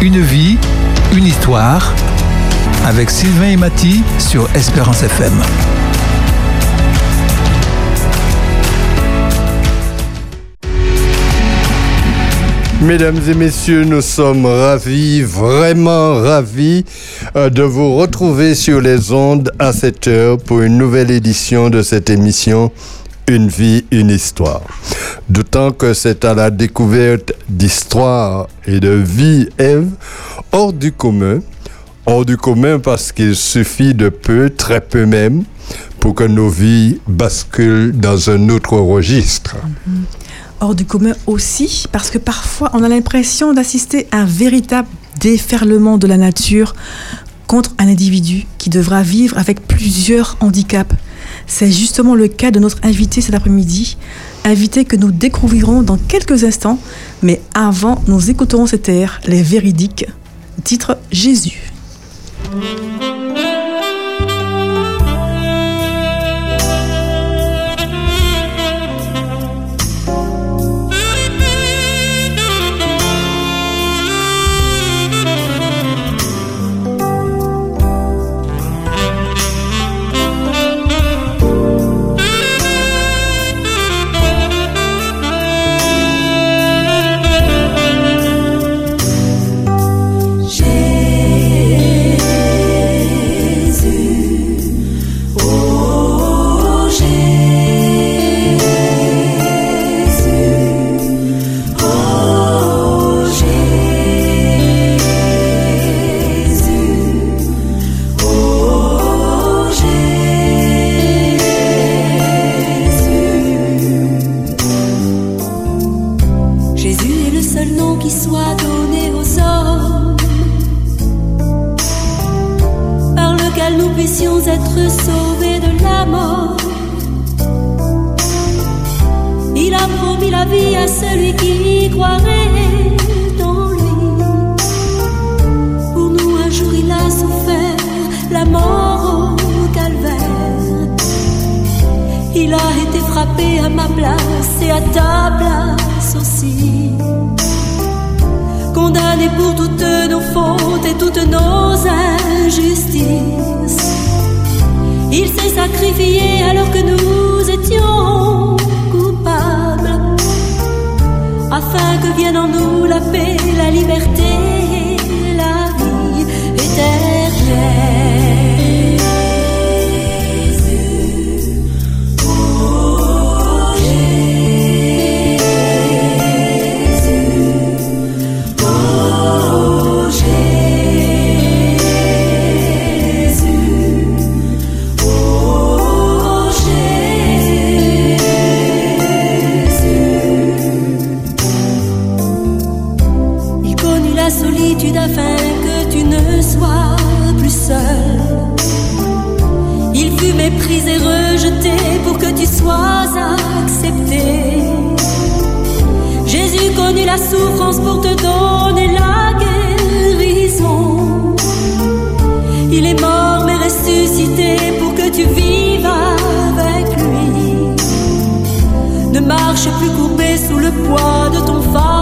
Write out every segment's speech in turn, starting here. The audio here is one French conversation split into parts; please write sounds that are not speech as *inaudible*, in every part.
Une vie, une histoire, avec Sylvain et Mathy sur Espérance FM. Mesdames et messieurs, nous sommes ravis, vraiment ravis euh, de vous retrouver sur les ondes à cette heure pour une nouvelle édition de cette émission Une vie, une histoire. D'autant que c'est à la découverte d'histoires et de vie, Ève, hors du commun. Hors du commun parce qu'il suffit de peu, très peu même, pour que nos vies basculent dans un autre registre. Mm-hmm hors du commun aussi, parce que parfois on a l'impression d'assister à un véritable déferlement de la nature contre un individu qui devra vivre avec plusieurs handicaps. C'est justement le cas de notre invité cet après-midi, invité que nous découvrirons dans quelques instants, mais avant nous écouterons cet air, les véridiques, titre Jésus. solitude afin que tu ne sois plus seul. Il fut méprisé, rejeté pour que tu sois accepté. Jésus connut la souffrance pour te donner la guérison. Il est mort mais ressuscité pour que tu vives avec lui. Ne marche plus courbé sous le poids de ton fardeau.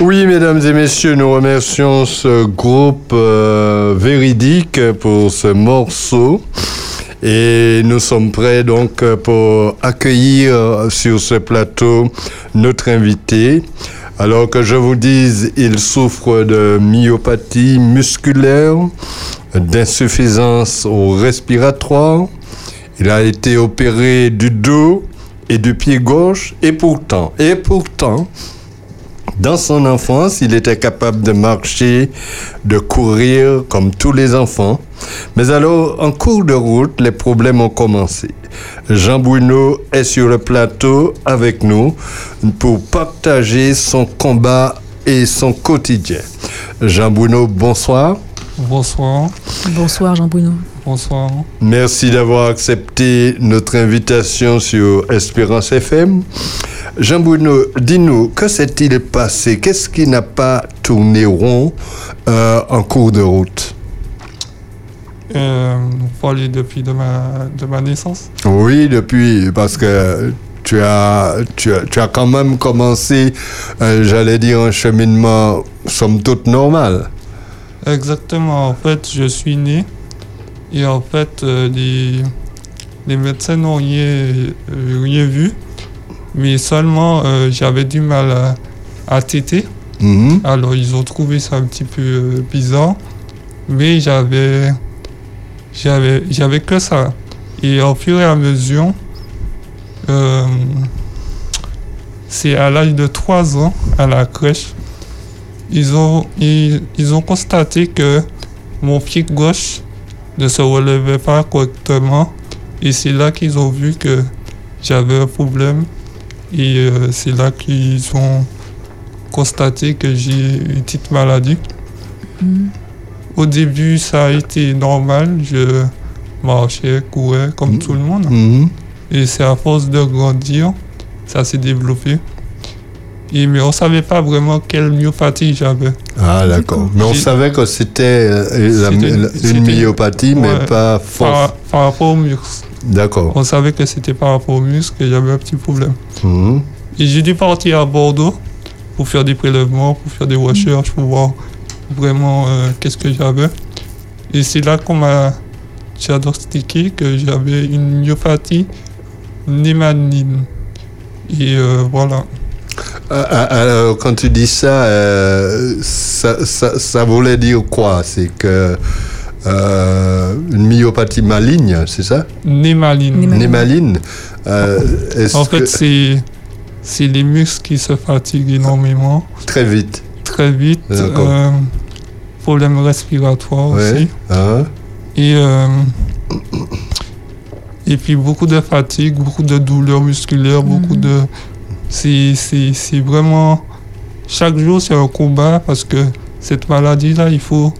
Oui, mesdames et messieurs, nous remercions ce groupe euh, véridique pour ce morceau. Et nous sommes prêts donc pour accueillir sur ce plateau notre invité. Alors que je vous dise, il souffre de myopathie musculaire, d'insuffisance au respiratoire. Il a été opéré du dos et du pied gauche. Et pourtant, et pourtant, dans son enfance, il était capable de marcher, de courir comme tous les enfants. Mais alors, en cours de route, les problèmes ont commencé. Jean Bruno est sur le plateau avec nous pour partager son combat et son quotidien. Jean Bruno, bonsoir. Bonsoir. Bonsoir Jean Bruno. Bonsoir. Merci d'avoir accepté notre invitation sur Espérance FM. Jean Bruno, dis-nous, que s'est-il passé? Qu'est-ce qui n'a pas tourné rond euh, en cours de route? Euh, vous parlez depuis de ma, de ma naissance? Oui, depuis, parce que tu as, tu as, tu as quand même commencé, euh, j'allais dire, un cheminement somme toute normal. Exactement. En fait, je suis né et en fait, euh, les, les médecins n'ont rien, euh, rien vu, mais seulement euh, j'avais du mal à, à téter. Mhm. Alors, ils ont trouvé ça un petit peu bizarre, mais j'avais, j'avais, j'avais que ça. Et au fur et à mesure, euh, c'est à l'âge de 3 ans, à la crèche, ils ont, ils, ils ont constaté que mon pied gauche ne se relevait pas correctement. Et c'est là qu'ils ont vu que j'avais un problème. Et euh, c'est là qu'ils ont constaté que j'ai une petite maladie. Au début, ça a été normal. Je marchais, courais comme tout le monde. Mhm. Et c'est à force de grandir, ça s'est développé. Et, mais on ne savait pas vraiment quelle myopathie j'avais. Ah, d'accord. Mais on savait que c'était euh, une myopathie, mais pas force. Par, par rapport aux muscles. D'accord. On savait que c'était par rapport aux muscles que j'avais un petit problème. Mhm. Et j'ai dû partir à Bordeaux pour faire des prélèvements, pour faire des recherches, pour voir vraiment euh, qu'est-ce que j'avais. Et c'est là qu'on m'a diagnostiqué que j'avais une myopathie némanine. Et euh, voilà. Ah, ah, Alors, quand tu dis ça, euh, ça, ça, ça voulait dire quoi? C'est que euh, une myopathie maligne, c'est ça? Némaline. Némaline. Némaline euh, En que- fait, c'est c'est les muscles qui se fatiguent énormément, très vite. très vite. D'accord. Euh, problème respiratoire Ouais. aussi. Hein Et, euh, et puis beaucoup de fatigue, beaucoup de douleurs musculaires, beaucoup Mhm. de... C'est vraiment... Chaque jour, c'est un combat parce que cette maladie-là, il faut...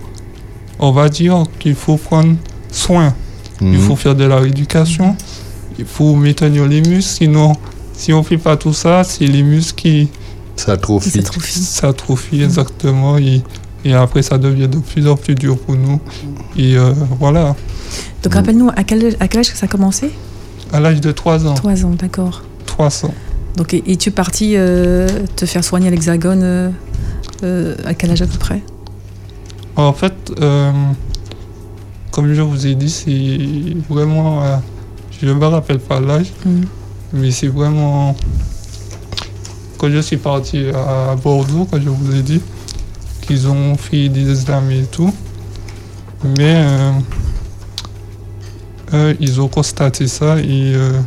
On va dire qu'il faut prendre soin. Il Mhm. faut faire de la rééducation. Il faut maintenir les muscles. Sinon, si on ne fait pas tout ça, c'est les muscles qui Ça atrophie. Qui s'atrophie. s'atrophient exactement. Et, et après, ça devient de plus en plus dur pour nous. Et euh, voilà. Donc rappelle-nous, à quel, à quel âge que ça a commencé? À l'âge de 3 ans. 3 ans, d'accord. 300. Donc, et, et tu es parti euh, te faire soigner à l'Hexagone euh, euh, à quel âge à peu près? En fait, comme je vous ai dit, c'est vraiment. je ne me rappelle pas l'âge, Mhm. mais c'est vraiment. Quand je suis parti à Bordeaux, quand je vous ai dit, qu'ils ont fait des examens et tout, mais euh, eux, ils ont constaté ça et. euh,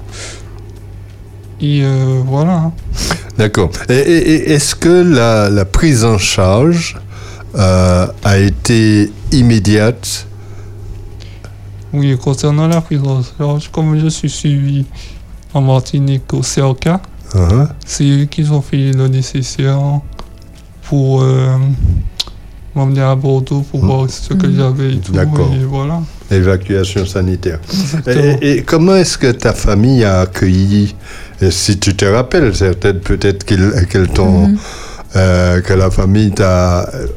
et euh, voilà. hein. D'accord. Et, est-ce que la, la prise en charge euh, a été immédiate? Oui, concernant la prise en charge, comme je suis suivi en Martinique au CRK, Hein? c'est eux qui ont fait le nécessaire pour euh, m'emmener à Bordeaux pour Mm. voir ce que j'avais et tout. D'accord. Et voilà. Évacuation sanitaire. Et, et comment est-ce que ta famille a accueilli, et si tu te rappelles, certaines peut-être t'ont, Mhm. euh, que la famille t'a euh,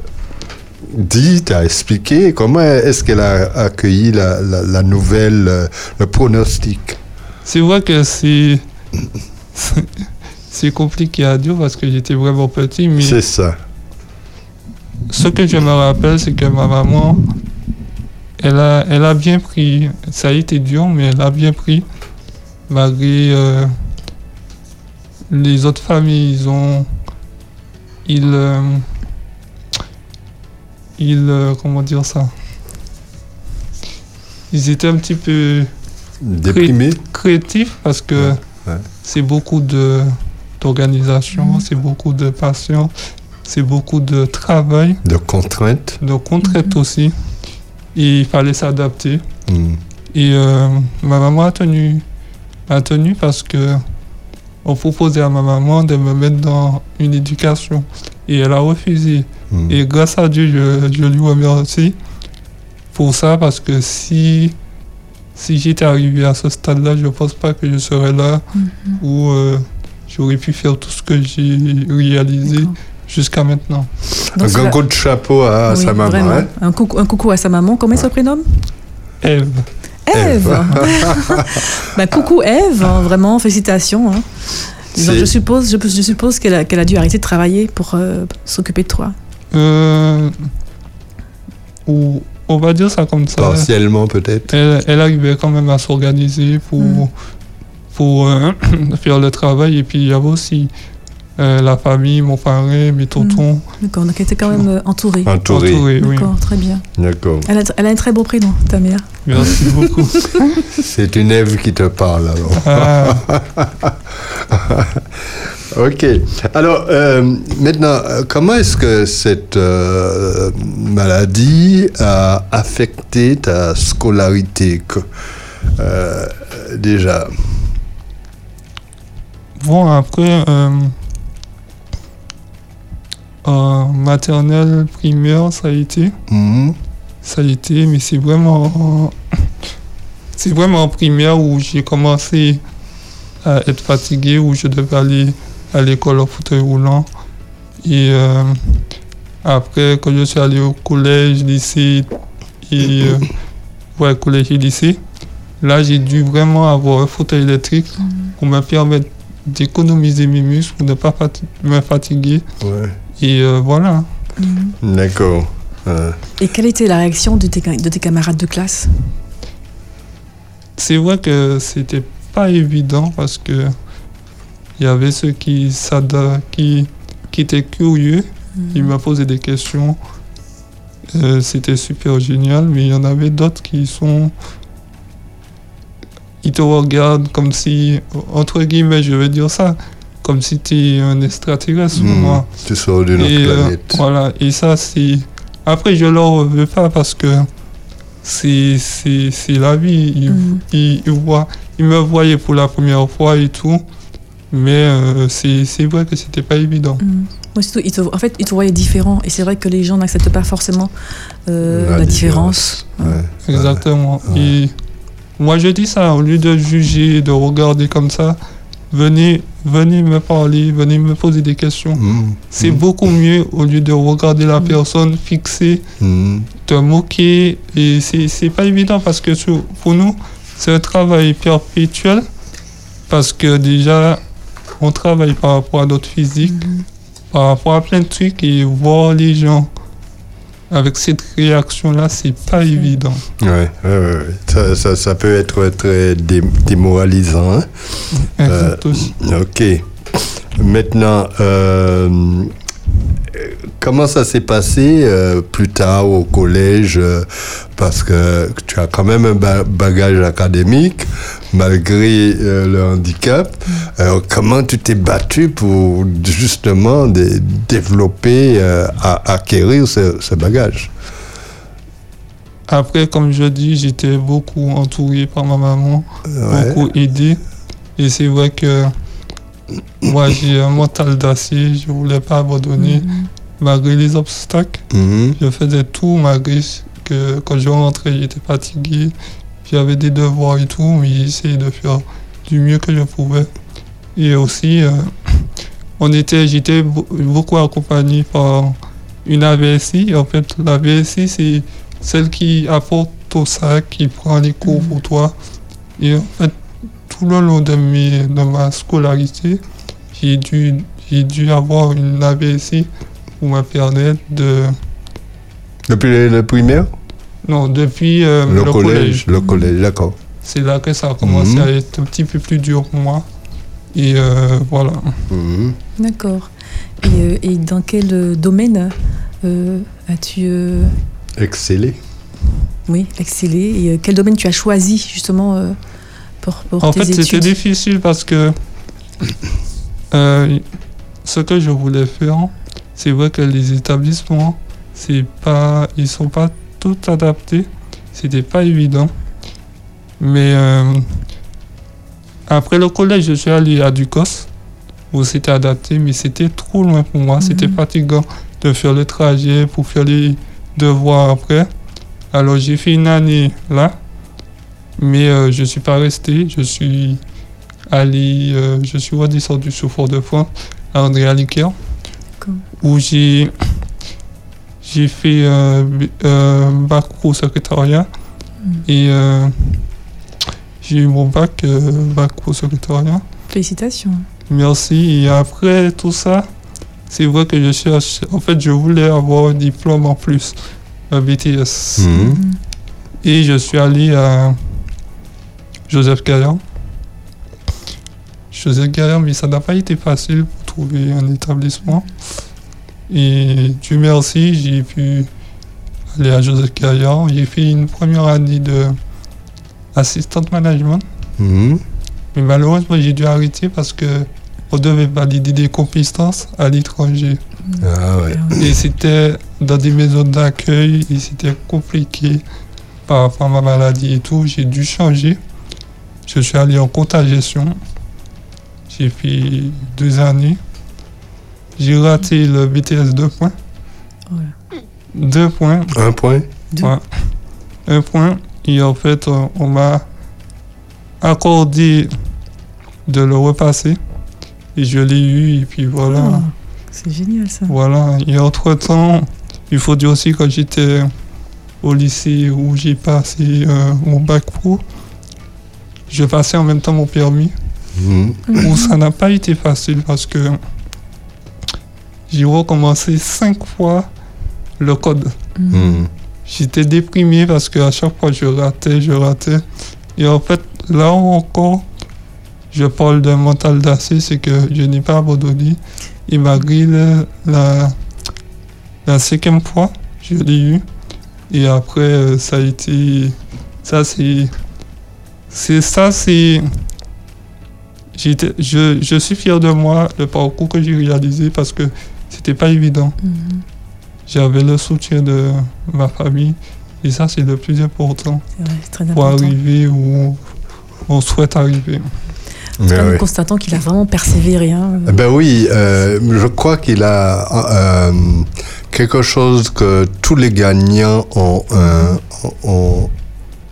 dit, t'a expliqué, comment est-ce qu'elle a accueilli la, la- la nouvelle, euh, le pronostic? C'est vrai que c'est. C'est compliqué à dire parce que j'étais vraiment petit, mais C'est ça. ce que je me rappelle, c'est que ma maman, elle a, elle a bien pris. Ça a été dur, mais elle a bien pris. Malgré euh, les autres familles, ils ont. Ils. euh, ils. euh, comment dire ça? Ils étaient un petit peu créatifs parce que Ouais, ouais. c'est beaucoup de d'organisation, c'est beaucoup de patience, c'est beaucoup de travail, de contraintes de contraintes aussi. Et il fallait s'adapter. Hmm. Et euh, ma maman a tenu, a tenu parce que on proposait à ma maman de me mettre dans une éducation. Et elle a refusé. Hmm. Et grâce à Dieu, je, je lui remercie pour ça parce que si, si j'étais arrivé à ce stade-là, je ne pense pas que je serais là Mhm. où euh, j'aurais pu faire tout ce que j'ai réalisé D'accord. Jusqu'à maintenant. Donc, c'est Un la- coup de chapeau à Oui, sa maman. vraiment. hein. un, coucou, un coucou à sa maman. Comment elle se prénomme Eve, Eve. Bah, coucou Eve, hein, vraiment, félicitations. hein. Donc, je suppose, je, je suppose qu'elle a, dû arrêter de travailler pour euh, s'occuper de toi. euh, ou on va dire ça comme ça. Partiellement peut-être. Elle, elle arrivait quand même à s'organiser pour, Mm. pour euh, *clears throat* faire le travail. Et puis il y avait aussi euh, la famille, mon parrain, mes tontons. D'accord, donc elle était quand même euh, entourée. Entouré. entourés, oui. D'accord, très bien. D'accord. Elle a, elle a un très beau prénom, ta mère. Merci beaucoup. *laughs* C'est une Ève qui te parle alors. Ah, *laughs* Ok. Alors, euh, maintenant, comment est-ce que cette euh, maladie a affecté ta scolarité que- euh, Déjà? bon, après, euh, en maternelle, primaire, ça a été. Mhm. Ça a été, mais c'est vraiment. C'est vraiment en primaire où j'ai commencé à être fatigué, où je devais aller à l'école en fauteuil roulant. Et euh, après, quand je suis allé au collège, lycée, et. euh, ouais, collège et lycée, là, j'ai dû vraiment avoir un fauteuil électrique pour me permettre d'économiser mes muscles, pour ne pas fati- me fatiguer. Ouais. Et euh, voilà. D'accord. Euh, Et quelle était la réaction de tes, de tes camarades de classe? C'est vrai que c'était pas évident parce que il y avait ceux qui, qui, qui étaient curieux, ils me posaient des questions. Euh, c'était super génial, mais il y en avait d'autres qui sont. Ils te regardent comme si, entre guillemets, je vais dire ça, comme si tu es un extraterrestre pour mhm. moi. Tu sors d'une autre euh, planète. voilà, et ça, c'est. Après, je leur veux pas parce que c'est c'est- c'est la vie. Ils, Mhm. ils, ils voient, ils me voyaient pour la première fois et tout. Mais euh, c'est c'est vrai que c'était pas évident. Moi, surtout, ils te- en fait, ils te voyaient différent. Et c'est vrai que les gens n'acceptent pas forcément euh, La la, différence. Ouais. Exactement. Ouais. Et moi, je dis ça, au lieu de juger, de regarder comme ça, venez, venez me parler, venez me poser des questions. Mhm. C'est Mhm. beaucoup mieux au lieu de regarder la personne fixer, Mhm. te moquer. Et c'est c'est pas évident parce que sur- pour nous, c'est un travail perpétuel. Parce que déjà, on travaille par rapport à notre physique, par rapport à plein de trucs et voir les gens avec cette réaction-là, c'est pas évident. Ouais, ouais, ouais. Ça, ça, ça peut être très dé- démoralisant. hein. Euh. Ok. Maintenant, euh, comment ça s'est passé euh, plus tard au collège euh, Parce que tu as quand même un ba- bagage académique, malgré euh, le handicap. Alors, comment tu t'es battu pour justement dé- développer, à- acquérir ce, ce bagage? Après, comme je dis, j'étais beaucoup entouré par ma maman, Ouais. beaucoup aidé. Et c'est vrai que moi, j'ai un mental d'acier, je voulais pas abandonner. Malgré les obstacles, Mhm. je faisais tout malgré que quand je rentrais, j'étais fatigué. J'avais des devoirs et tout, mais j'essayais de faire du mieux que je pouvais. Et aussi, euh, *coughs* on était, j'étais beau- beaucoup accompagné par une AVSI. En fait, la VSI, c'est celle qui apporte au sac, qui prend les cours pour toi. Et en fait, tout le long de, mes, de ma scolarité, j'ai dû, j'ai dû avoir une AVSI pour me permettre de... Depuis le, le primaire? Non, depuis euh, Le, collège, le collège, d'accord. C'est là que ça a commencé Mhm. à être un petit peu plus dur pour moi. Et euh, voilà. Mhm. D'accord. Et, euh, et dans quel domaine euh, as-tu euh, Excellé. oui, excellé Et euh, quel domaine tu as choisi justement euh, pour, pour En tes fait, c'était difficile parce que euh, ce que je voulais faire, c'est vrai que les établissements, c'est pas, ils sont pas tout adaptés. C'était pas évident. Mais euh, après le collège, je suis allé à Ducos où c'était adapté, mais c'était trop loin pour moi. C'était Mhm. fatigant de faire le trajet pour faire les devoirs après. Alors j'ai fait une année là, mais euh, je suis pas resté. Je suis allé, euh, je suis redescendu sur Fort-de-France à André Aliquer, D'accord. où j'ai j'ai fait euh, euh, bac pro secrétariat Mhm. et euh, j'ai eu mon bac euh, bac pro secrétariat. Félicitations. Merci. Et après tout ça, c'est vrai que je cherche. En fait, je voulais avoir un diplôme en plus, un BTS. Mhm. Et je suis allé à Joseph Gaillard. Joseph Gaillard, mais ça n'a pas été facile pour trouver un établissement. Et Dieu merci, j'ai pu aller à Joseph Gaillard. J'ai fait une première année de assistant management. Mhm. Mais malheureusement, j'ai dû arrêter parce que on devait valider des compétences à l'étranger. Ah ouais. Et c'était dans des maisons d'accueil et c'était compliqué par rapport à ma maladie et tout. J'ai dû changer. Je suis allé en compta gestion. J'ai fait deux années. J'ai raté le BTS 2 points. Ouais. Deux points. Un point Deux. Ouais. Un point. Et en fait, on, m'a accordé de le repasser. Et je l'ai eu. Et puis voilà. Ah, c'est génial ça. Voilà, et entre-temps, il faut dire aussi quand j'étais au lycée où j'ai passé euh, mon bac pro, je passais en même temps mon permis, où ça n'a pas été facile parce que j'ai recommencé cinq fois le code. Mhm. Mhm. J'étais déprimé parce qu'à chaque fois je ratais, je ratais. Et en fait, là encore, je parle d'un mental d'acier, c'est que je n'ai pas abandonné. Et malgré le- la, la cinquième fois, je l'ai eu. Et après, euh, ça a été. Ça, c'est. C'est ça, c'est. Je, je suis fier de moi, le parcours que j'ai réalisé parce que c'était pas évident. Mhm. J'avais le soutien de ma famille et ça c'est le plus important vrai, très pour important. arriver où on souhaite arriver. En tout Mais cas, nous constatons qu'il a vraiment persévéré. hein. Eh Ben oui, euh, je crois qu'il a euh, quelque chose que tous les gagnants ont, euh, ont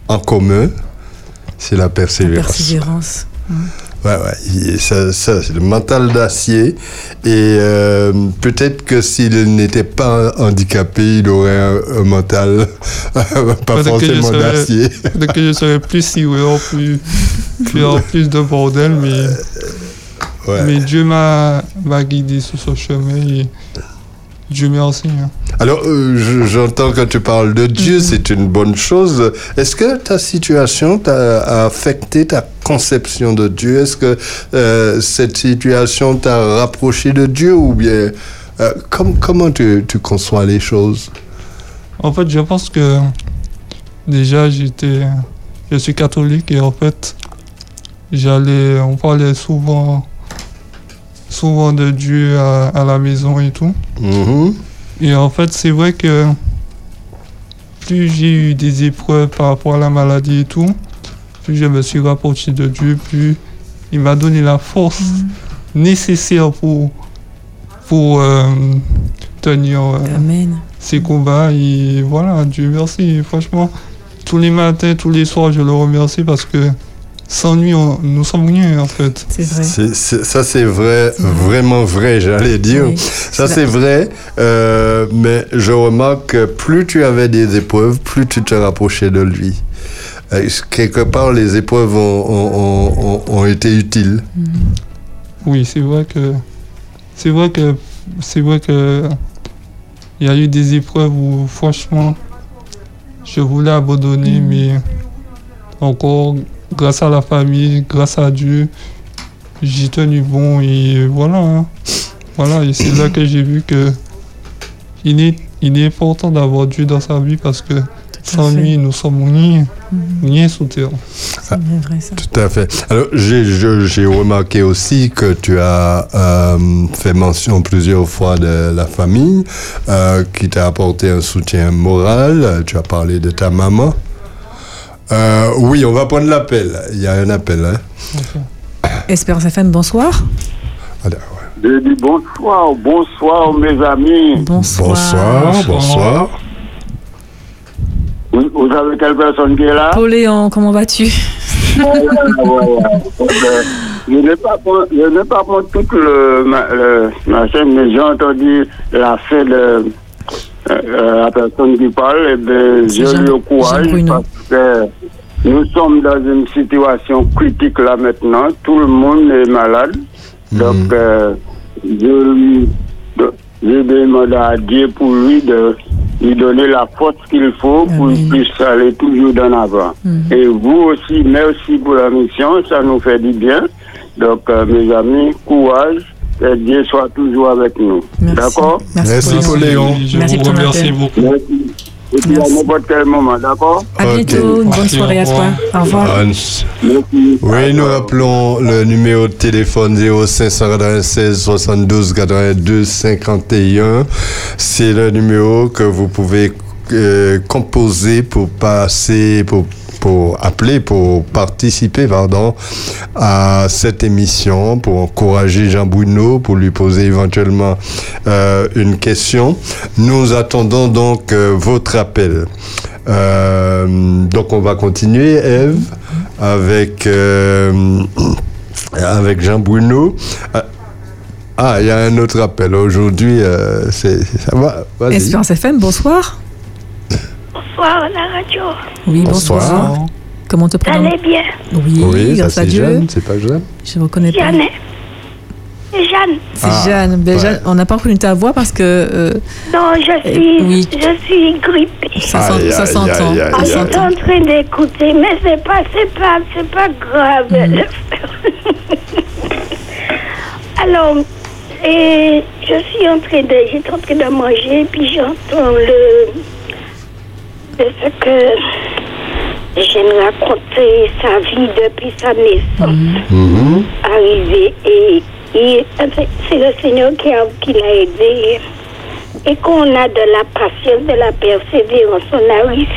en commun, c'est la La persévérance. Ouais, ouais, ça, ça, c'est le mental d'acier. Et euh, peut-être que s'il n'était pas handicapé, il aurait un, un mental *laughs* pas forcément d'acier. Peut-être que je serais plus sioué, plus, plus en plus de bordel, mais, Ouais. mais Dieu m'a m'a guidé sur ce chemin et Dieu merci. hein. Alors, euh, je- j'entends quand tu parles de Dieu, c'est une bonne chose. Est-ce que ta situation t'a affecté ta conception de Dieu? Est-ce que euh, cette situation t'a rapproché de Dieu ou bien euh, com- comment tu, tu conçois les choses? En fait, je pense que déjà j'étais, je suis catholique et en fait, j'allais, on parlait souvent, souvent de Dieu à, à la maison et tout. Mhm. Et en fait, c'est vrai que plus j'ai eu des épreuves par rapport à la maladie et tout, plus je me suis rapproché de Dieu, plus il m'a donné la force nécessaire pour, pour euh, tenir euh, ces combats. Et voilà, Dieu merci. Franchement, tous les matins, tous les soirs, je le remercie parce que sans lui, on- nous sommes rien en fait. C'est vrai. Ça, c'est vrai, vraiment vrai, j'allais dire. Oui. Ça, c'est vrai, euh, mais je remarque que plus tu avais des épreuves, plus tu te rapprochais de lui. Euh, quelque part, les épreuves ont, ont- ont- ont- ont été utiles. Oui, c'est vrai que c'est vrai que c'est vrai que il y a eu des épreuves où franchement je voulais abandonner, mais encore grâce à la famille, grâce à Dieu, j'ai tenu bon et voilà. hein. Voilà, et c'est là que j'ai vu que il est, il est important d'avoir Dieu dans sa vie parce que sans fait. lui, nous sommes rien, rien sous terre. C'est bien vrai ça. Tout à fait. Alors, j'ai remarqué aussi que tu as euh, fait mention plusieurs fois de la famille euh, qui t'a apporté un soutien moral. Tu as parlé de ta maman. Euh, oui, on va prendre l'appel. Il y a un appel. Hein. Espérance FM, bonsoir. Alors, Je dis bonsoir, bonsoir mes amis. Bonsoir. bonsoir, bonsoir. Vous, vous avez quelle personne qui est là? Pauléon, comment vas-tu? Je n'ai pas je pas pour tout le, ma- le machin, mais j'ai entendu la fin de euh, euh, la personne qui parle, et ben, C'est j'ai Jean- eu le courage Jean Bruno. parce que nous sommes dans une situation critique là maintenant. Tout le monde est malade. Donc, euh, je je demande à Dieu pour lui de lui donner la force qu'il faut pour qu'il puisse aller toujours d'en avant. Et vous aussi, merci pour la mission, ça nous fait du bien. Donc, euh, mes amis, courage, et Dieu soit toujours avec nous. Merci. D'accord? Merci, Pauléon. Pauléon. Je Merci vous remercie beaucoup. Merci. Et puis à n'importe quel moment, d'accord À Ok. bientôt, une bonne soirée à toi. Au revoir. Hans. Merci. Oui, nous rappelons le numéro de téléphone 0596 72 82 51. C'est le numéro que vous pouvez euh, composer pour passer, pour, pour appeler, pour participer, pardon, à cette émission, pour encourager Jean Bruno, pour lui poser éventuellement euh, une question. Nous attendons donc euh, votre appel. Euh, donc on va continuer, Eve, avec, avec Jean Bruno. Ah, il y a un autre appel. Aujourd'hui, ça va. Espérance FM, bonsoir. Bonsoir la radio. Oui, bonsoir. Bonsoir. Comment te prénomme allait bien? Oui, Oui, ça grâce à c'est Dieu. Jeanne, c'est pas Jeanne Je ne reconnais pas. Jeanne. Jeanne. C'est Ah, Jeanne. Ben, ouais. Jeanne, on n'a pas reconnu ta voix parce que euh, Non, je Eh, suis, oui. je suis grippée. ça, ça aïe, s'entend. aïe, aïe, Ça Je suis s'entend. en train d'écouter, mais c'est pas, c'est pas, c'est pas grave. Le *laughs* Alors, et je suis en train de, j'étais en train de manger, puis j'entends le, de ce que j'aime raconter sa vie depuis sa naissance. Mhm. arrivé et, et c'est le Seigneur qui, a, qui l'a aidé et qu'on a de la patience, de la persévérance, on arrive.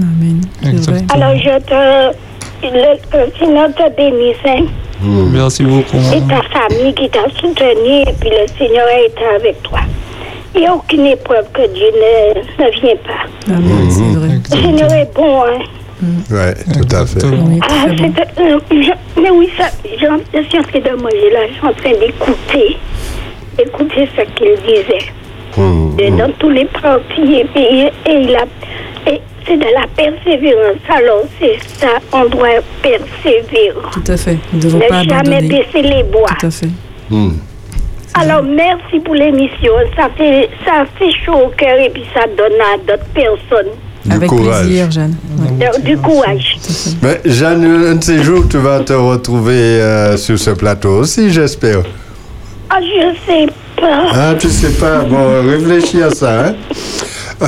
Amen. Alors je te, le, le Seigneur te bénisse hein, Merci beaucoup. et ta famille qui t'a soutenu et puis le Seigneur a été avec toi. Il n'y a aucune épreuve que Dieu ne, ne vient pas. Amen, c'est vrai. Le Seigneur est bon, hein. Ouais, tout à fait. Oui, Ah, bon. euh, je- mais oui, ça, je, je suis en train de manger là, je suis en train d'écouter, écouter ce qu'il disait. Et hum. dans tous les partis, et, il a, et c'est de la persévérance. Alors, c'est ça, on doit persévérer. Tout à fait. Nous ne devons Ne pas jamais baisser les bois. Tout à fait. Hum. Alors, merci pour l'émission. Ça fait, ça fait chaud au cœur et puis ça donne à d'autres personnes Du Avec courage. plaisir, Jeanne. Ouais. euh, du courage. Mais Jeanne, un de ces jours, tu vas te retrouver euh, sur ce plateau aussi, j'espère. Ah, je sais pas. Ah, tu sais pas. Bon, réfléchis à ça. Hein? *laughs*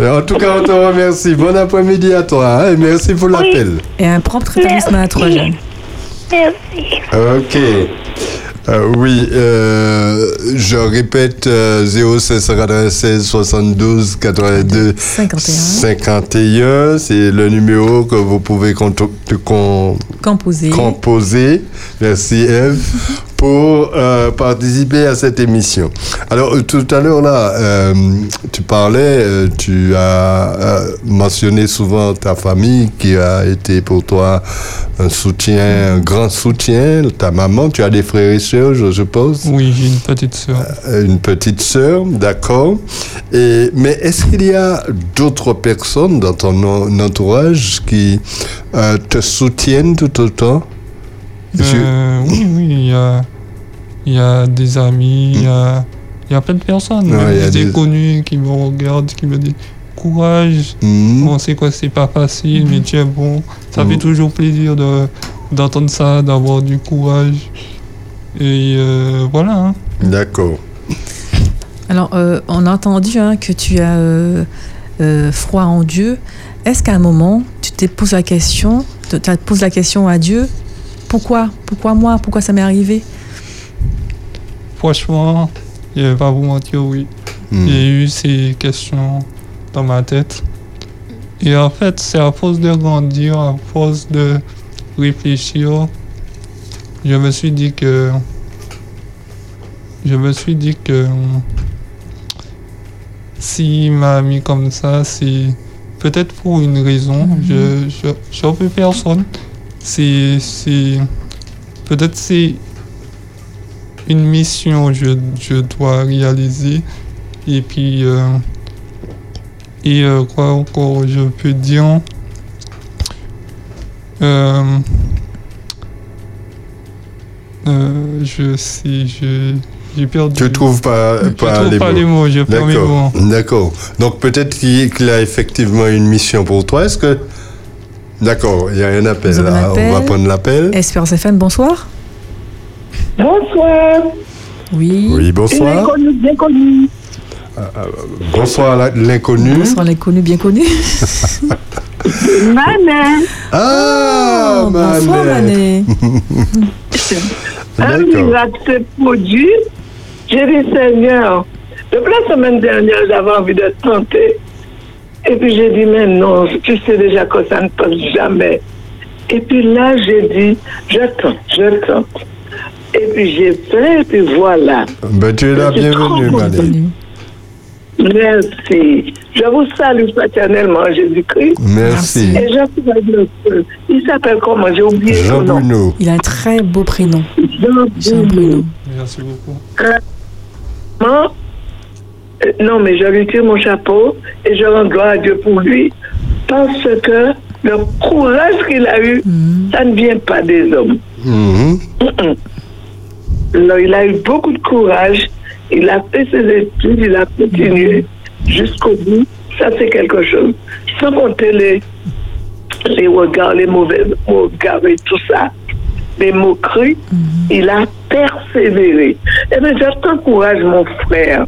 en tout cas, on te remercie. Bon après-midi à toi. hein, et merci pour l'appel. Et un propre rétablissement à toi, Jeanne. Merci. Ok. Euh, oui, euh, je répète euh, 0596 72 82 51. 51. C'est le numéro que vous pouvez con- Composé. composer. Merci Eve. Pour euh, participer à cette émission. Alors, euh, tout à l'heure, là, euh, tu parlais, tu as mentionné souvent ta famille qui a été pour toi un soutien, un grand soutien. Ta maman, tu as des frères et sœurs, je suppose? Oui, j'ai une petite sœur. Une petite sœur, d'accord. Et mais est-ce qu'il y a d'autres personnes dans ton en- entourage qui euh, te soutiennent tout autant? Je- Euh, oui, oui, il y a, il y a des amis, il y a, il y a plein de personnes, Ouais, même il y a des des- inconnus qui me regardent, qui me disent courage. Mhm. On sait quoi, c'est pas facile, mais tiens bon. Ça Mhm. fait toujours plaisir de d'entendre ça, d'avoir du courage. Et euh, voilà. hein. D'accord. Alors, euh, on a entendu hein, que tu as euh, euh, froid en Dieu. Est-ce qu'à un moment, tu t'es posé la question, tu te poses la question à Dieu, pourquoi Pourquoi moi Pourquoi ça m'est arrivé? Franchement, je vais pas vous mentir, oui. Y a eu ces questions dans ma tête. Et en fait, c'est à force de grandir, à force de réfléchir, je me suis dit que. Je me suis dit que. S'il m'a mis comme ça, c'est peut-être pour une raison. Je, je, je veux personne. C'est. c'est peut-être c'est une mission que je, je dois réaliser. Et puis, euh, et euh, quoi encore je peux dire euh, euh, Je sais, je- j'ai perdu. Tu trouves pas, je pas, trouve les, pas mots. les mots, je perds mes mots. D'accord. D'accord. Donc peut-être qu'il qu'il a effectivement une mission pour toi. Est-ce que D'accord, il y a un appel là. un On va prendre l'appel. Espérance FM, bonsoir. Bonsoir. Oui. Oui, bonsoir. bien connue. Bonsoir la- l'inconnu. Bonsoir, l'inconnu bien connu. *laughs* Maman. Ah, Oh, bonsoir, Manet. Mané. *laughs* Un miracle produit. J'ai dit, Seigneur, depuis la semaine dernière, j'avais envie de tenter. Et puis j'ai dit, mais non, tu sais déjà que ça ne passe jamais. Et puis là, j'ai dit, je tente, je tente. Et puis j'ai fait, et puis voilà. Ben, tu es la bienvenue. Bienvenue. Merci. Je vous salue fraternellement, Jésus-Christ. Merci. Et je. Il s'appelle comment? J'ai oublié son Jean nom. Bruno. Il a un très beau prénom. Jean Jean Bruno. Merci beaucoup. Euh, Non, mais je lui tire mon chapeau et je rends gloire à Dieu pour lui parce que le courage qu'il a eu, ça ne vient pas des hommes. Mhm. Il a eu beaucoup de courage. Il a fait ses études, il a continué jusqu'au bout. Ça, c'est quelque chose. Sans compter les, les regards, les mauvais regards et tout ça, les moqueries, il a persévéré. Eh bien, je t'encourage, mon frère.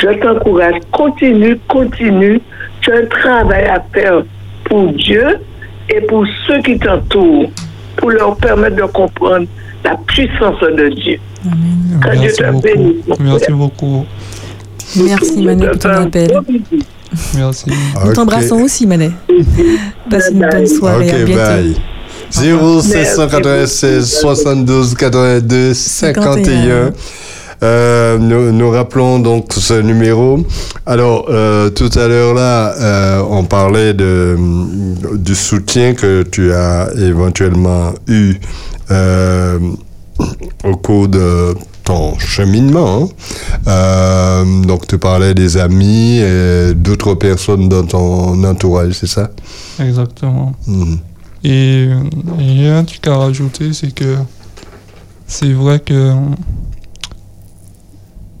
Je t'encourage. Continue, continue. Tu as un travail à faire pour Dieu et pour ceux qui t'entourent, pour leur permettre de comprendre la puissance de Dieu. Que Dieu Merci te beaucoup. bénisse. Merci frère. beaucoup. Merci, Mané, pour ton appel. Merci. Nous t'embrassons aussi, Mané. Passe une bonne soirée. à Ok, bientôt. bye. 0796 72 82 51. Euh, nous, nous rappelons donc ce numéro. Alors, euh, tout à l'heure là, euh, on parlait de, du soutien que tu as éventuellement eu au cours de ton cheminement. hein. Donc, tu parlais des amis et d'autres personnes dans ton entourage, c'est ça? Exactement. Mhm. Et il y a un truc à rajouter, c'est que c'est vrai que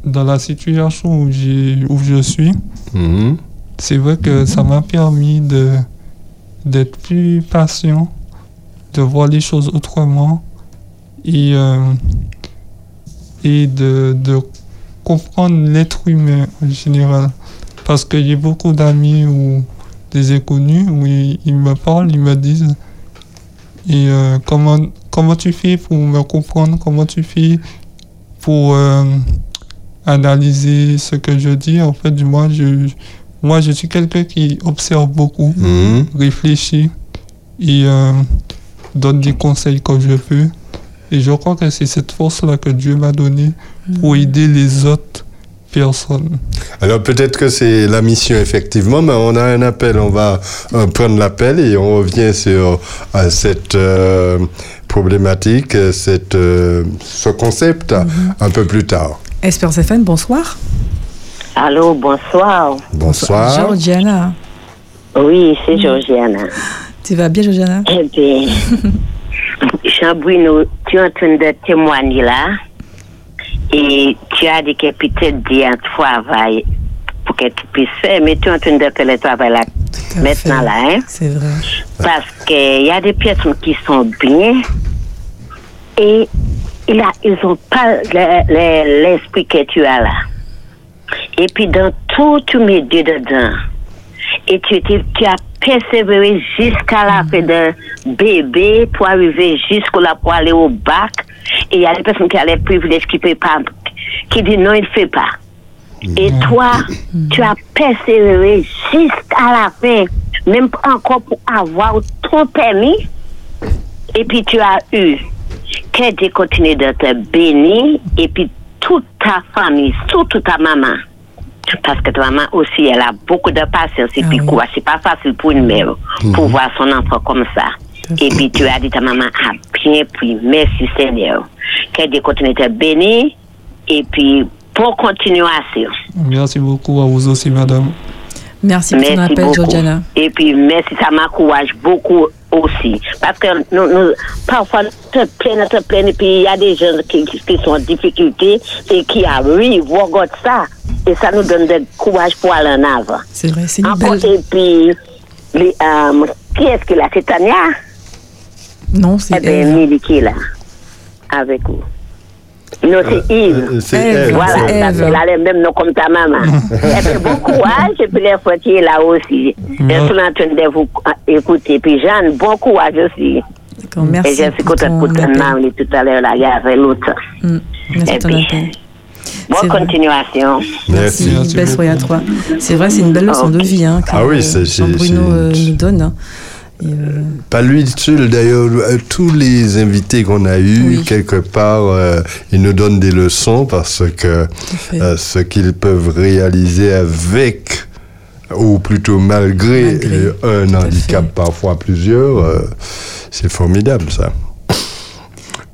dans la situation où, où je suis, Mhm. c'est vrai que ça m'a permis de, d'être plus patient, de voir les choses autrement et, euh, et de, de comprendre l'être humain en général. Parce que j'ai beaucoup d'amis ou des inconnus où ils, ils me parlent, ils me disent et euh, comment, comment tu fais pour me comprendre, comment tu fais pour euh, analyser ce que je dis. En fait, moi, je, moi, je suis quelqu'un qui observe beaucoup, Mhm. réfléchit et euh, donne des conseils quand je peux. Et je crois que c'est cette force-là que Dieu m'a donnée pour aider les autres personnes. Alors peut-être que c'est la mission effectivement, mais on a un appel, on va euh, prendre l'appel et on revient sur euh, cette euh, problématique, cette, euh, ce concept un peu plus tard. Espérance FM, bonsoir. Allô, bonsoir. Bonsoir. Georgiana. Oui, c'est Georgiana. Tu vas bien, Georgiana? Eh bien, Jean-Bruno, tu es en train de témoigner là. Et tu as dit que peut-être dit un travail pour que tu puisses faire, mais tu es en train de faire le travail là, maintenant là, hein? C'est vrai. Parce qu'il y a des personnes qui sont bien et il a, ils n'ont pas le- le- l'esprit que tu as là. Et puis dans tout, tu mets Dieu dedans. Et tu, tu, tu as persévéré jusqu'à la fin de bébé pour arriver jusqu'au là pour aller au bac. Et il y a des personnes qui ont les privilèges qui ne pas, qui disent non, il ne fait pas. Et toi, tu as persévéré jusqu'à la fin, même encore pour avoir ton permis. Et puis tu as eu que Dieu continue de te bénir. Et puis toute ta famille, surtout ta maman. Parce que ta maman aussi, elle a beaucoup de patience et puis quoi. C'est pas facile pour une mère pour voir son enfant comme ça. Et puis tu as dit ta maman a bien pris. Merci Seigneur. Que Dieu continue de te bénir. Et puis, pour continuation. Merci beaucoup à vous aussi, madame. Merci pour ton Merci appel, beaucoup. Georgiana. Et puis, merci, ça m'encourage beaucoup aussi. Parce que nous, nous parfois, nous plaignons, te plaignons, et puis il y a des gens qui, qui sont en difficulté et qui arrivent, regarde ça. Et ça nous donne du courage pour aller en avant. C'est vrai, c'est une belle... et puis, les, euh, qui est-ce qui est là? C'est Tania? Non, c'est Eh bien, elle. Mili qui est là, avec vous. Non, c'est Yves. Euh, c'est Ève, Voilà, qu'elle a le même nom comme ta maman. Et puis, bon courage, et puis les là aussi. Je suis en train de vous écouter. Puis Jeanne, bon courage aussi. D'accord, et merci je suis contente pour ton tout à l'heure, là, il y avait l'autre. Mm, Merci Et pour ton puis, appel. Bonne continuation. Merci. Merci belle soirée à toi. C'est vrai, c'est une belle leçon de vie hein, que Ah oui, euh, c'est- euh, nous donne. hein. Euh, Pas lui seul, d'ailleurs, euh, tous les invités qu'on a eus, Oui. quelque part, euh, ils nous donnent des leçons parce que euh, ce qu'ils peuvent réaliser avec, ou plutôt malgré, Malgré, un handicap, fait. parfois plusieurs, c'est formidable ça.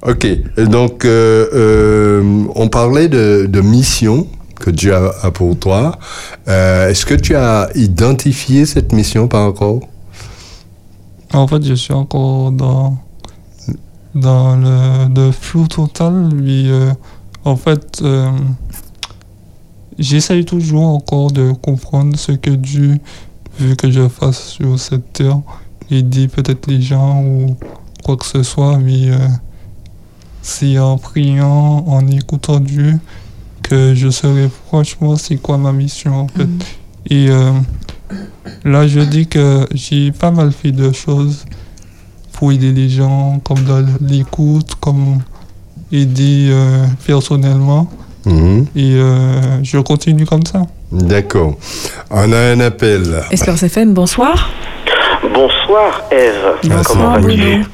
Ok, et donc on parlait de, de mission que Dieu a, a pour toi. Est-ce que tu as identifié cette mission par encore En fait, je suis encore dans, dans le, le flou total. Mais euh, en fait, euh, j'essaye toujours encore de comprendre ce que Dieu veut que je fasse sur cette terre. Aider peut-être les gens ou quoi que ce soit. Mais euh, c'est en priant, en écoutant Dieu que je saurai franchement c'est quoi ma mission en fait? Et euh, là, je dis que j'ai pas mal fait de choses pour aider les gens, comme dans l'écoute, comme aider euh, personnellement. Mhm. Et euh, je continue comme ça. D'accord. On a un appel. Espérance FM, bonsoir. Bonsoir Eve. Bonsoir, Comment vas-tu?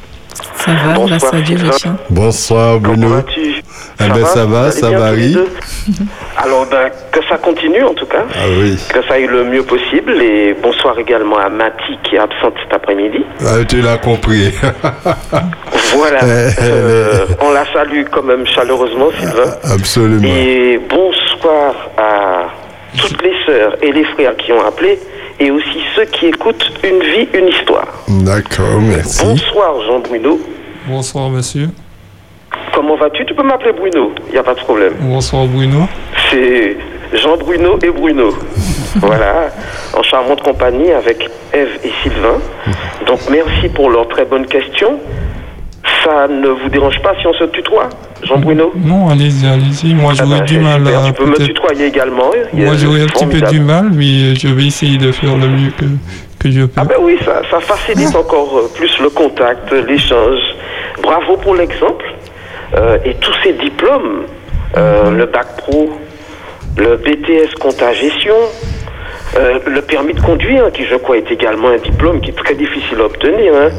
Ça va, grâce à Dieu, je tiens. Bonsoir Bruno. Comment vas-tu? Eh ben, ça va, ça varie. Alors, ben, que ça continue en tout cas. Ah oui. Que ça aille le mieux possible. Et bonsoir également à Mati qui est absente cet après-midi. Ah, tu l'as compris. Voilà. *laughs* Euh, Euh, on la salue quand même chaleureusement, Sylvain. Absolument. Et bonsoir à toutes les sœurs et les frères qui ont appelé. Et aussi ceux qui écoutent Une vie, une histoire. D'accord, merci. Bonsoir Jean Bruno. Bonsoir, monsieur. Comment vas-tu? Tu peux m'appeler Bruno, il n'y a pas de problème. Bonsoir, Bruno. C'est Jean Bruno et Bruno. *laughs* voilà, en charmante compagnie avec Eve et Sylvain. Donc merci pour leurs très bonnes questions. Ça ne vous dérange pas si on se tutoie, Jean Bruno Non, allez-y, allez-y. Moi, Ah j'aurais bah, du mal à. Tu peux me tutoyer également. a- Moi, j'aurais un petit peu du mal, mais je vais essayer de faire le mieux que, que je peux. Ah ben oui, ça, ça facilite encore euh, plus le contact, l'échange. Bravo pour l'exemple. Euh, et tous ces diplômes, euh, le bac pro, le BTS compta gestion, euh, le permis de conduire, qui je crois est également un diplôme qui est très difficile à obtenir. hein.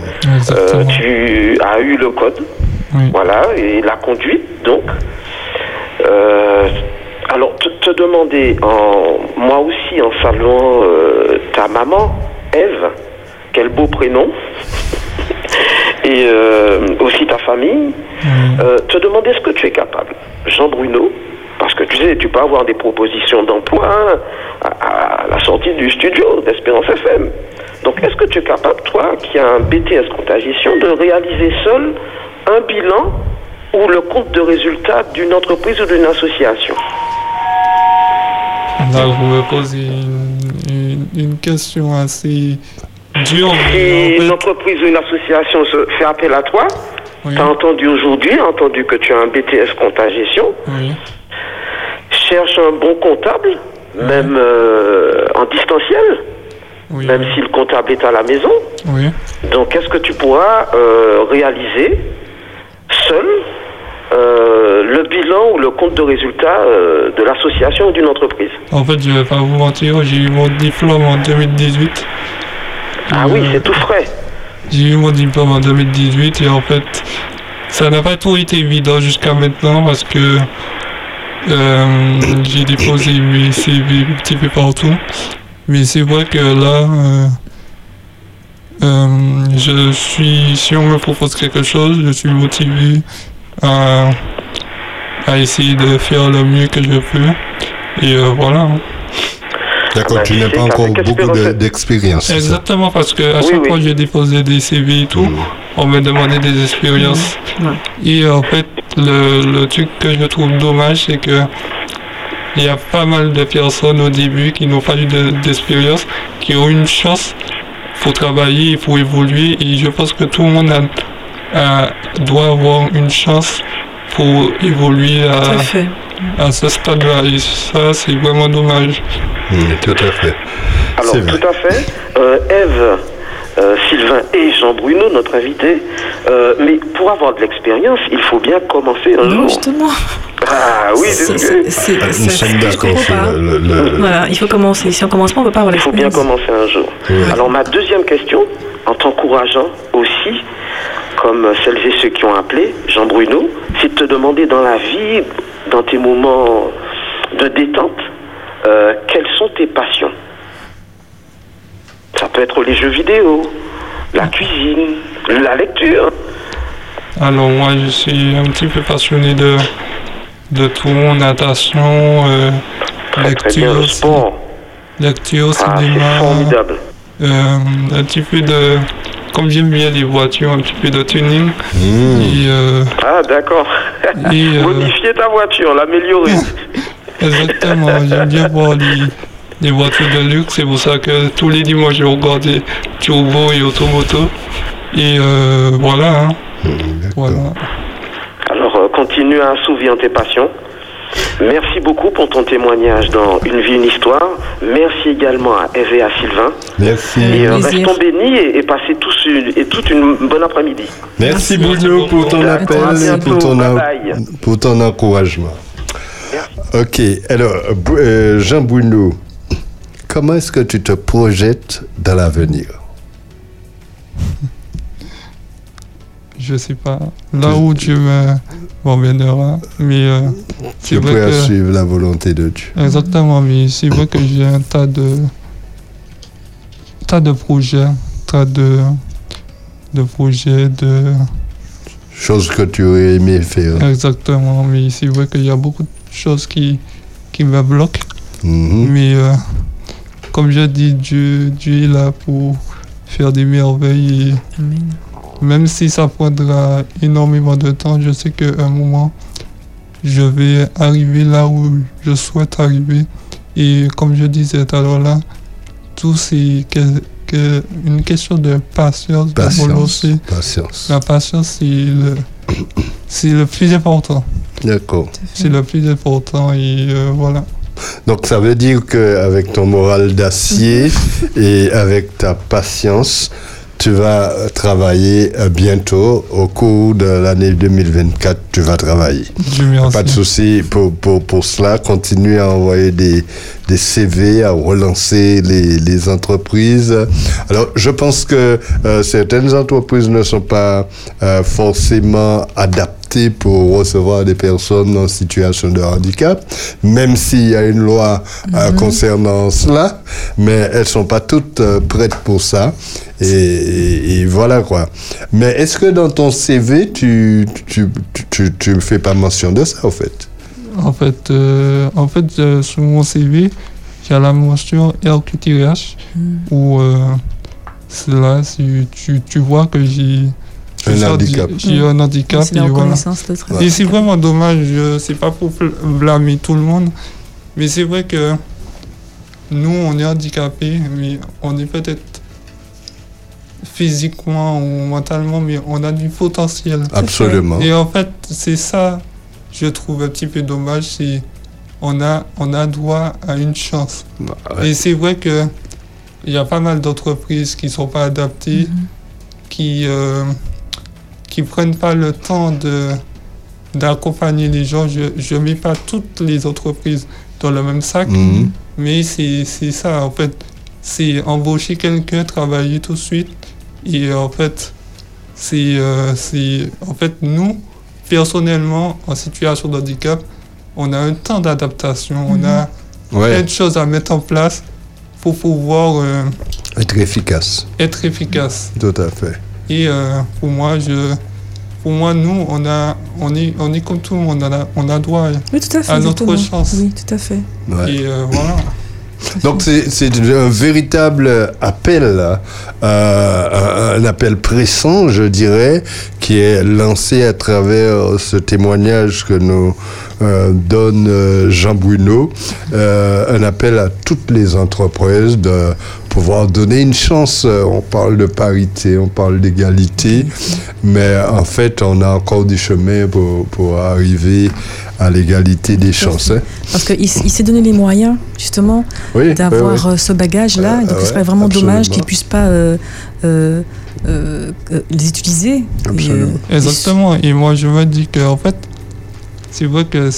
Euh, tu as eu le code, voilà, et la conduite, donc. Euh, alors, te, te demander, en, moi aussi, en saluant ta maman, Eve, quel beau prénom, *laughs* et aussi ta famille, te demander est-ce que tu es capable, Jean Bruno, parce que tu sais, tu peux avoir des propositions d'emploi hein, à, à la sortie du studio d'Espérance FM. Donc, est-ce que tu es capable, toi, qui as un BTS comptagistion, de réaliser seul un bilan ou le compte de résultat d'une entreprise ou d'une association? Là, vous me posez une, une- une question assez dure. Si une entreprise ou une association se fait appel à toi, tu as entendu aujourd'hui, entendu que tu as un BTS compta gestion, Oui. Cherche un bon comptable, même euh, en distanciel, même si le comptable est à la maison. Oui. Donc, est-ce que tu pourras euh, réaliser seul euh, le bilan ou le compte de résultat de l'association ou d'une entreprise? En fait, je vais pas vous mentir, j'ai eu mon diplôme en 2018. Ah oui, c'est tout frais. J'ai eu mon diplôme en 2018 et en fait, ça n'a pas tout été évident jusqu'à maintenant parce que euh, j'ai déposé mes CV un petit peu partout. Mais c'est vrai que là, euh, euh, je suis, si on me propose quelque chose, je suis motivé à, à essayer de faire le mieux que je peux. Et euh, voilà. D'accord, tu n'as pas encore beaucoup de- d'expérience. Exactement, parce que à chaque fois que j'ai déposé des CV et tout, on me demandait des expériences. Et en fait, le, le truc que je trouve dommage, c'est que il y a pas mal de personnes au début qui n'ont pas eu de- d'expérience, qui ont une chance. Il faut travailler, il faut évoluer, et je pense que tout le monde a- a- doit avoir une chance pour évoluer Tout à à, fait. à ce stade-là. Et ça, c'est vraiment dommage. tout à fait. Alors, tout à fait. Euh, Eve, euh, Sylvain et Jean Bruno, notre invité. Euh, mais pour avoir de l'expérience, il faut bien commencer un jour. Justement. Ah oui, c'est Voilà, il faut commencer. Si on commence pas, on peut pas avoir Il faut bien commencer un jour. Alors ma deuxième question, en t'encourageant aussi, comme celles et ceux qui ont appelé, Jean Bruno, c'est de te demander dans la vie, dans tes moments de détente, euh, quelles sont tes passions? Ça peut être les jeux vidéo, la cuisine, la lecture. Alors moi je suis un petit peu passionné de, de tout, natation, euh, lecture, le sport. lecture, Ah, cinéma, c'est formidable. euh, un petit peu de, comme j'aime bien les voitures, un petit peu de tuning. Et, euh, Ah d'accord. *laughs* Euh, Modifier ta voiture, l'améliorer. *laughs* exactement, j'aime bien voir les, les voitures de luxe, c'est pour ça que tous les dimanches je regarde des turbo et automoto. Et euh, voilà. hein. Voilà. Alors, euh, continue à assouvir tes passions. Merci beaucoup pour ton témoignage dans Une vie, une histoire. Merci également à Eve et à Sylvain. Merci. Et euh, restons bénis et, et passez tous une, et toute une bonne après-midi. Merci Bruno pour ton appel et pour ton, Bye en- bye. pour ton encouragement. Ok, alors euh, Jean Bruno, comment est-ce que tu te projettes dans l'avenir? *laughs* Je sais pas. Là où Dieu me- m'emmènera. Mais euh, Tu c'est vrai peux que. suivre la volonté de Dieu. Exactement, mais c'est vrai que j'ai un tas de. tas de projets, tas de. de projets, de. Chose que tu aurais aimé faire. Exactement, mais c'est vrai qu'il y a beaucoup de choses qui, qui me bloquent. Mhm. Mais euh, comme je dis, Dieu, Dieu est là pour faire des merveilles. Et Amen. même si ça prendra énormément de temps, je sais qu'à un moment, je vais arriver là où je souhaite arriver. Et comme je disais tout à l'heure là, tout c'est que, que une question de patience, de Patience. volonté. Patience. La patience, c'est le, c'est le plus important. D'accord. C'est le plus important et euh, voilà. Donc ça veut dire qu'avec ton moral d'acier *laughs* et avec ta patience, tu vas travailler euh, bientôt. Au cours de l'année 2024, tu vas travailler. Pas de souci pour, pour, pour cela. Continue à envoyer des, des CV, à relancer les, les entreprises. Alors, je pense que euh, certaines entreprises ne sont pas euh, forcément adaptées pour recevoir des personnes en situation de handicap, même s'il y a une loi euh, concernant cela, mais elles sont pas toutes euh, prêtes pour ça. Et, et- et voilà quoi. Mais est-ce que dans ton CV, tu tu, tu, tu, tu fais pas mention de ça, au fait? En fait, euh, en fait euh, sur mon CV, il y a la mention RQTH où euh, c'est là, tu, tu vois que j'ai Un handicap. J'ai un handicap. Et voilà. c'est vraiment dommage, c'est pas pour bl- blâmer tout le monde, mais c'est vrai que nous, on est handicapés, mais on est peut-être physiquement ou mentalement, mais on a du potentiel. Absolument. Et en fait, c'est ça, je trouve un petit peu dommage, c'est on a, on a droit à une chance. ouais. Et c'est vrai que il y a pas mal d'entreprises qui sont pas adaptées, qui euh, qui prennent pas le temps de d'accompagner les gens. Je je mets pas toutes les entreprises dans le même sac, Mhm. mais c'est c'est ça en fait. C'est embaucher quelqu'un, travailler tout de suite, et en fait c'est euh, c'est en fait nous personnellement en situation de handicap, on a un temps d'adaptation, on a Ouais. plein de choses à mettre en place pour pouvoir euh, Être efficace. être efficace. Tout à fait. Et euh, pour moi, je, pour moi, nous, on a, on est, on est comme tout le monde, on a, on a droit Oui, tout à fait. à notre exactement. chance. Oui, tout à fait. Ouais. Et euh, voilà. Donc c'est un véritable appel, euh, un, appel pressant, je dirais, qui est lancé à travers ce témoignage que nous euh, donne Jean Bruno, euh, un appel à toutes les entreprises de pouvoir donner une chance. Euh, On parle de parité, on parle d'égalité, mais en fait, on a encore du chemin pour, pour arriver à l'égalité des chances. hein. Parce qu'il il s'est donné les moyens, justement, Oui, d'avoir oui, oui. euh, ce bagage-là. Euh, donc, ce serait vraiment dommage qu'il ne puisse pas euh, euh, euh, euh, les utiliser. Et, euh, Absolument. Exactement. Et moi, je me dis que, en fait, c'est vrai que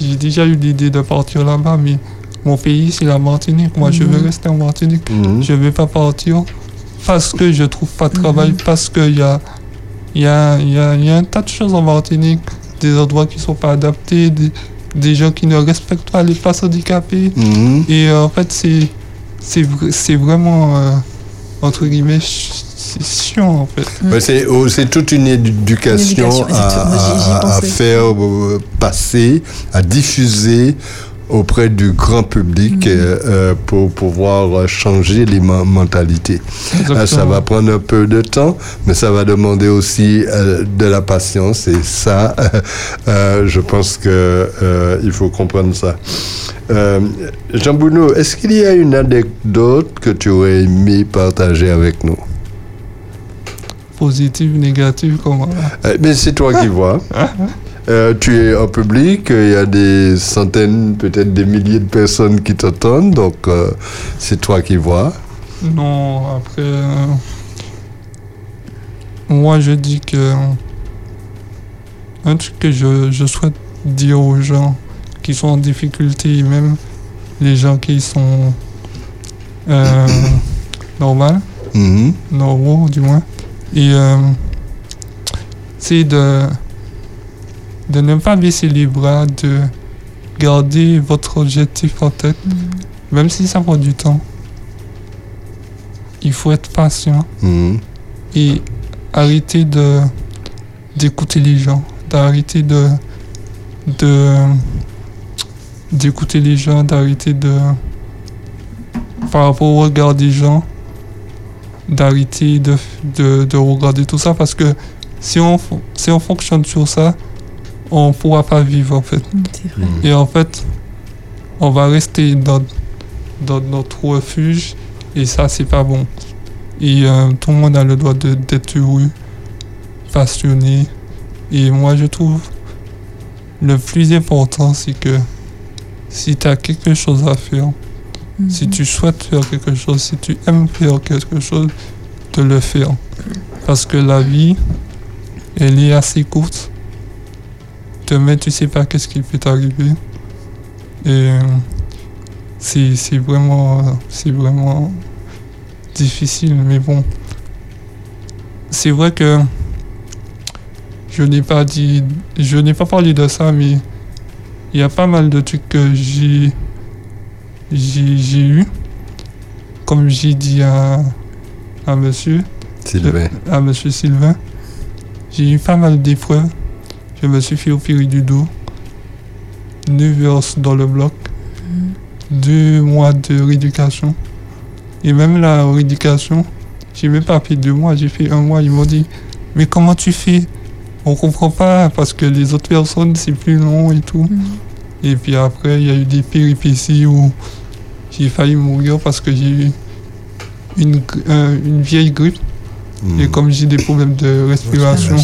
j'ai déjà eu l'idée de partir là-bas, mais mon pays, c'est la Martinique. Moi, je veux Mhm. rester en Martinique. Mhm. Je ne vais pas partir parce que je trouve pas de travail, parce qu'il y a, il y, a, il y, a, y a un tas de choses en Martinique, des endroits qui sont pas adaptés, des, des gens qui ne respectent pas les places handicapées. Mhm. Et euh, en fait, c'est, c'est, vra- c'est vraiment, euh, entre guillemets, c'est chiant, en fait. C'est oh, c'est toute une éducation, Une éducation, à, faire euh, passer, à diffuser auprès du grand public euh, euh, pour pouvoir euh, changer les men- mentalités. Ça va prendre un peu de temps, mais ça va demander aussi euh, de la patience et ça, *laughs* euh, je pense que il faut comprendre ça. Jean Bouno, est-ce qu'il y a une anecdote que tu aurais aimé partager avec nous? Positif, négatif, comment? Mais c'est toi qui vois. *laughs* Euh, tu es en public, il y a des centaines, peut-être des milliers de personnes qui t'entendent, donc euh, c'est toi qui vois. Non, après. euh, moi, je dis que. Un truc que je, je souhaite dire aux gens qui sont en difficulté, même les gens qui sont. *coughs* Normaux, Mhm. normaux du moins. Et. c'est de, de ne pas baisser les bras, de garder votre objectif en tête, même si ça prend du temps. Il faut être patient Mhm. et arrêter de d'écouter les gens, d'arrêter de de d'écouter les gens, d'arrêter de par rapport au regard des gens, d'arrêter de, de, de regarder tout ça parce que si on fo- si on fonctionne sur ça, on pourra pas vivre en fait. C'est vrai. Et en fait, on va rester dans, dans notre refuge et ça, c'est pas bon. Et euh, tout le monde a le droit de- d'être heureux, passionné. Et moi, je trouve le plus important, c'est que si tu as quelque chose à faire, si tu souhaites faire quelque chose, si tu aimes faire quelque chose, de le faire. Parce que la vie, elle est assez courte. Demain, tu sais pas qu'est-ce qui peut t'arriver. Et euh, c'est c'est vraiment, euh, c'est vraiment difficile, mais bon. C'est vrai que je n'ai pas dit, je n'ai pas parlé de ça, mais il y a pas mal de trucs que j'ai j'ai j'ai eu. Comme j'ai dit à, à monsieur, Sylvain. à monsieur Sylvain, j'ai eu pas mal d'épreuves. Je me suis fait opérer du dos. 9 heures dans le bloc. Deux mois de rééducation. Et même la rééducation, j'ai même pas fait deux mois, j'ai fait un mois. Ils m'ont dit, mais comment tu fais? On comprend pas parce que les autres personnes, c'est plus long et tout. Et puis après, il y a eu des péripéties où j'ai failli mourir parce que j'ai eu une, euh, une vieille grippe. Et comme j'ai des problèmes de respiration,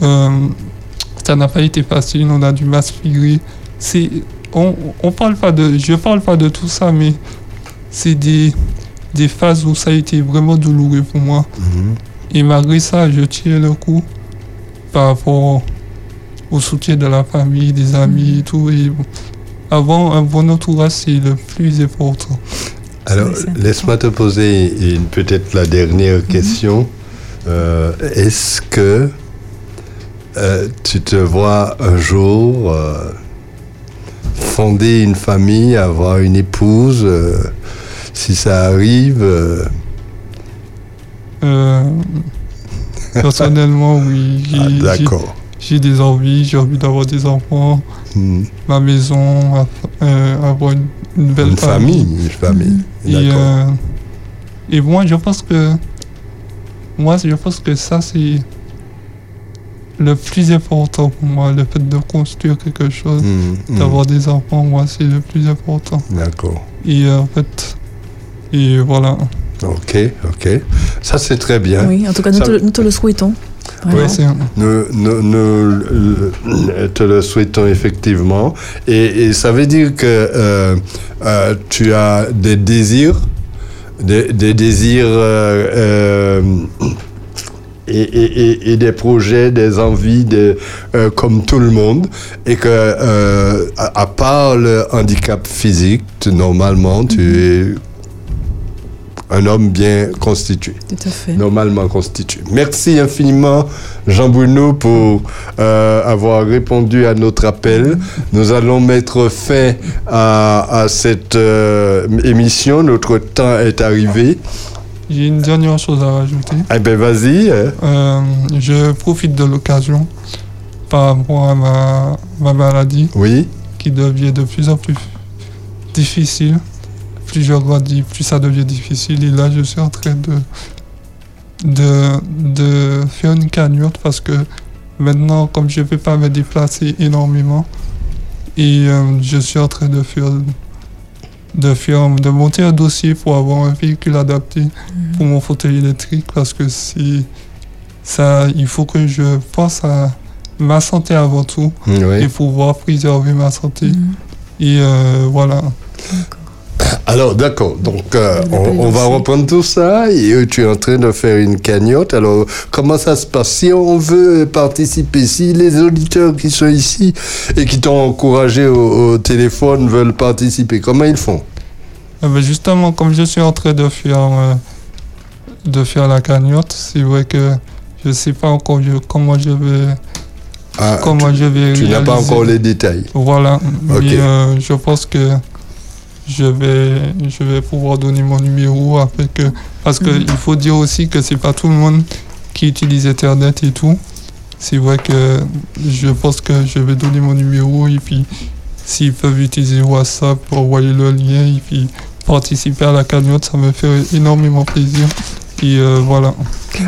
ça n'a pas été facile, on a dû m'aspirer. C'est, on, on parle pas de, je parle pas de tout ça, mais c'est des, des phases où ça a été vraiment douloureux pour moi. Et malgré ça, je tiens le coup par rapport au soutien de la famille, des amis et tout. Et avoir un bon entourage, c'est le plus important. Alors, laisse-moi te poser une- peut-être la dernière question. Euh, Est-ce que euh, tu te vois un jour euh, fonder une famille, avoir une épouse euh, Si ça arrive, personnellement, oui. *laughs* Ah, d'accord. J'ai des envies, j'ai envie d'avoir des enfants, Hmm. ma maison, avoir une, une belle une famille, une famille. Et, D'accord. euh, et moi, je pense que moi, je pense que ça, c'est le plus important pour moi, le fait de construire quelque chose, Mm, mm. d'avoir des enfants, moi, c'est le plus important. D'accord. Et euh, en fait, et voilà. Ok, ok. Ça, c'est très bien. Oui, en tout cas, nous, Ça- te, le- nous te le souhaitons. Oui, Vraiment. nous, nous- nous, te le souhaitons effectivement. Et, et ça veut dire que euh, euh, tu as des désirs, des, des désirs euh, euh, et, et- et- et des projets, des envies de, euh, comme tout le monde. Et que, euh, à, à part le handicap physique, tu- normalement, tu es un homme bien constitué. Tout à fait. Normalement constitué. Merci infiniment, Jean Bruno, pour euh, avoir répondu à notre appel. Nous allons mettre fin à, à cette euh, émission. Notre temps est arrivé. J'ai une dernière chose à rajouter. Eh ben, vas-y. hein. Euh, je profite de l'occasion par rapport à ma, ma maladie Oui. qui devient de plus en plus difficile. Plus je grandis, plus ça devient difficile. Et là, je suis en train de, de, de faire une cagnotte parce que maintenant, comme je ne peux pas me déplacer énormément, et euh, je suis en train de faire de faire de monter un dossier pour avoir un véhicule adapté pour mon fauteuil électrique parce que c'est ça il faut que je pense à ma santé avant tout Oui. et pouvoir préserver ma santé. Et euh, voilà Alors, d'accord. Donc, euh, on, on va reprendre tout ça. Et euh, tu es en train de faire une cagnotte. Alors, comment ça se passe? Si on veut participer, si les auditeurs qui sont ici et qui t'ont encouragé au, au téléphone veulent participer, comment ils font? Eh ben, justement comme je suis en train de faire euh, de faire la cagnotte c'est vrai que je sais pas encore je- comment je vais. Ah, comment je vais. Tu n'as pas encore les détails. Voilà. Ok. Mais euh, je pense que je vais, je vais pouvoir donner mon numéro afin que. Parce qu'il faut dire aussi que c'est pas tout le monde qui utilise Internet et tout. C'est vrai que je pense que je vais donner mon numéro et puis s'ils peuvent utiliser WhatsApp pour envoyer le lien et puis participer à la cagnotte, ça me fait énormément plaisir. Euh, voilà.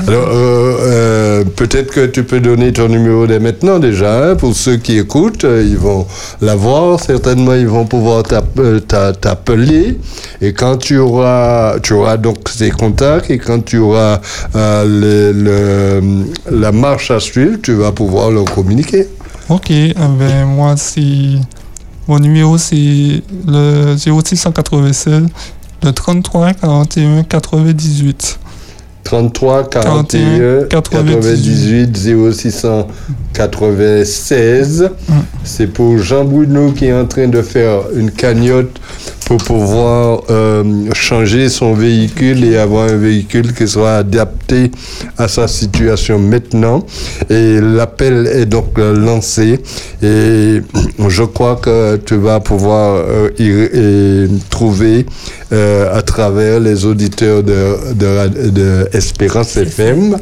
Alors, euh, euh, peut-être que tu peux donner ton numéro dès maintenant déjà. hein, pour ceux qui écoutent, ils vont l'avoir. Certainement, ils vont pouvoir t'app- t'a- t'appeler. Et quand tu auras, tu auras donc ces contacts et quand tu auras le- le- la marche à suivre, tu vas pouvoir leur communiquer. Ok, eh ben, moi, c'est. Mon numéro, c'est le 0696, le 33 41 98. 33 41 98 0696. C'est pour Jean Bruno qui est en train de faire une cagnotte pour pouvoir euh, changer son véhicule et avoir un véhicule qui soit adapté à sa situation maintenant. Et l'appel est donc lancé et je crois que tu vas pouvoir euh, y, y trouver euh, à travers les auditeurs de, de, de Espérance FM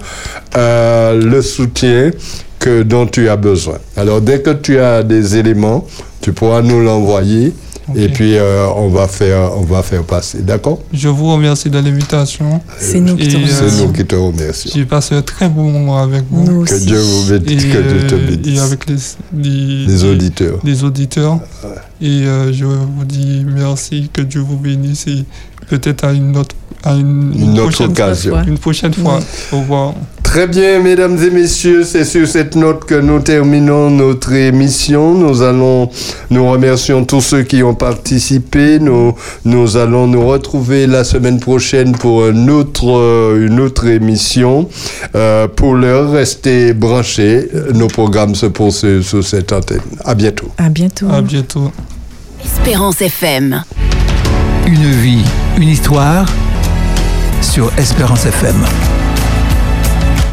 euh, le soutien que, dont tu as besoin. Alors dès que tu as des éléments, tu pourras nous l'envoyer et puis euh, on va faire on va faire passer. D'accord? Je vous remercie de l'invitation. C'est nous qui te Et, remercions. C'est nous qui te remercions. J'ai passé un très bon moment avec vous. Nous Que aussi. Dieu vous bénisse, Et, que Dieu te euh, bénisse. et avec les, les, Les auditeurs. les auditeurs. Et euh, je vous dis merci, que Dieu vous bénisse et peut-être à une autre, à une, Une autre occasion. Fois. Une prochaine fois. Au revoir. Très bien, mesdames et messieurs, c'est sur cette note que nous terminons notre émission. Nous allons, nous remercions tous ceux qui ont participé. Nous, nous allons nous retrouver la semaine prochaine pour un autre, euh, une autre émission. Euh, pour l'heure, restez branchés. Nos programmes se poursuivent sur cette antenne. À bientôt. À bientôt. À bientôt. Espérance FM. Une vie, une histoire sur Espérance FM.